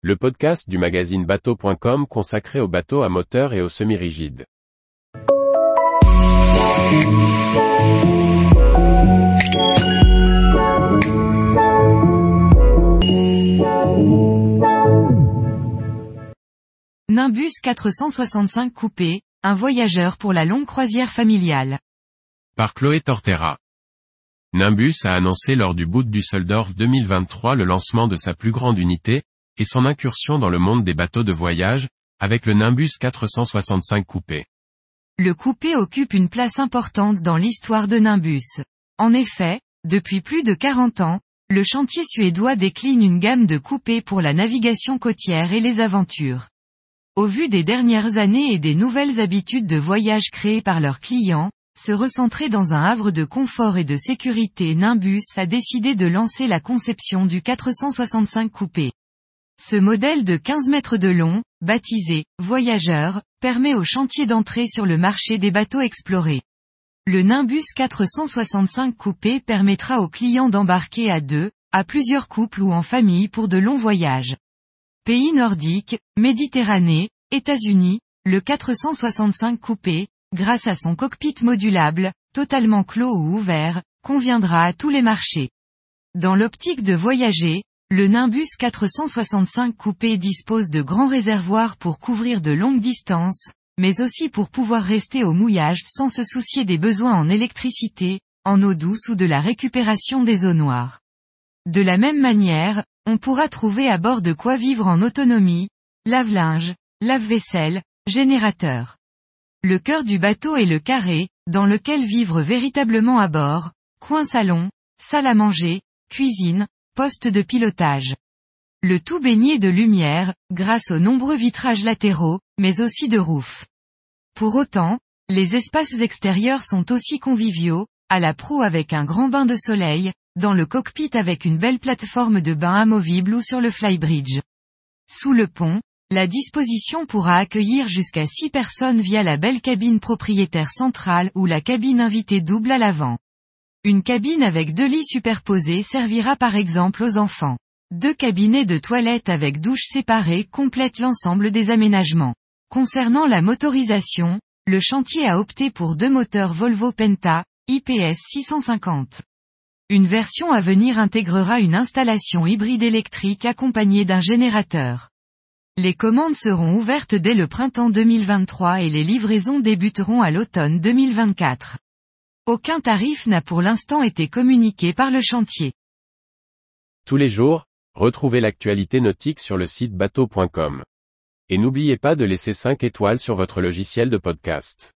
le podcast du magazine bateau.com consacré aux bateaux à moteur et aux semi-rigides. Nimbus 465 coupé, un voyageur pour la longue croisière familiale. Par Chloé Tortera. Nimbus a annoncé lors du boot du Düsseldorf 2023 le lancement de sa plus grande unité, et son incursion dans le monde des bateaux de voyage, avec le Nimbus 465 coupé. Le coupé occupe une place importante dans l'histoire de Nimbus. En effet, depuis plus de 40 ans, le chantier suédois décline une gamme de coupés pour la navigation côtière et les aventures. Au vu des dernières années et des nouvelles habitudes de voyage créées par leurs clients, se recentrer dans un havre de confort et de sécurité Nimbus a décidé de lancer la conception du 465 coupé. Ce modèle de 15 mètres de long, baptisé « Voyageur », permet au chantier d'entrer sur le marché des bateaux explorés. Le Nimbus 465 coupé permettra aux clients d'embarquer à deux, à plusieurs couples ou en famille pour de longs voyages. Pays nordiques, Méditerranée, États-Unis, le 465 coupé, grâce à son cockpit modulable, totalement clos ou ouvert, conviendra à tous les marchés. Dans l'optique de voyager, le Nimbus 465 coupé dispose de grands réservoirs pour couvrir de longues distances, mais aussi pour pouvoir rester au mouillage sans se soucier des besoins en électricité, en eau douce ou de la récupération des eaux noires. De la même manière, on pourra trouver à bord de quoi vivre en autonomie, lave-linge, lave-vaisselle, générateur. Le cœur du bateau est le carré, dans lequel vivre véritablement à bord, coin salon, salle à manger, cuisine, poste de pilotage. Le tout baigné de lumière, grâce aux nombreux vitrages latéraux, mais aussi de roof. Pour autant, les espaces extérieurs sont aussi conviviaux, à la proue avec un grand bain de soleil, dans le cockpit avec une belle plateforme de bain amovible ou sur le flybridge. Sous le pont, la disposition pourra accueillir jusqu'à 6 personnes via la belle cabine propriétaire centrale ou la cabine invitée double à l'avant. Une cabine avec deux lits superposés servira par exemple aux enfants. Deux cabinets de toilettes avec douche séparée complètent l'ensemble des aménagements. Concernant la motorisation, le chantier a opté pour deux moteurs Volvo Penta, IPS 650. Une version à venir intégrera une installation hybride électrique accompagnée d'un générateur. Les commandes seront ouvertes dès le printemps 2023 et les livraisons débuteront à l'automne 2024. Aucun tarif n'a pour l'instant été communiqué par le chantier. Tous les jours, retrouvez l'actualité nautique sur le site bateau.com. Et n'oubliez pas de laisser 5 étoiles sur votre logiciel de podcast.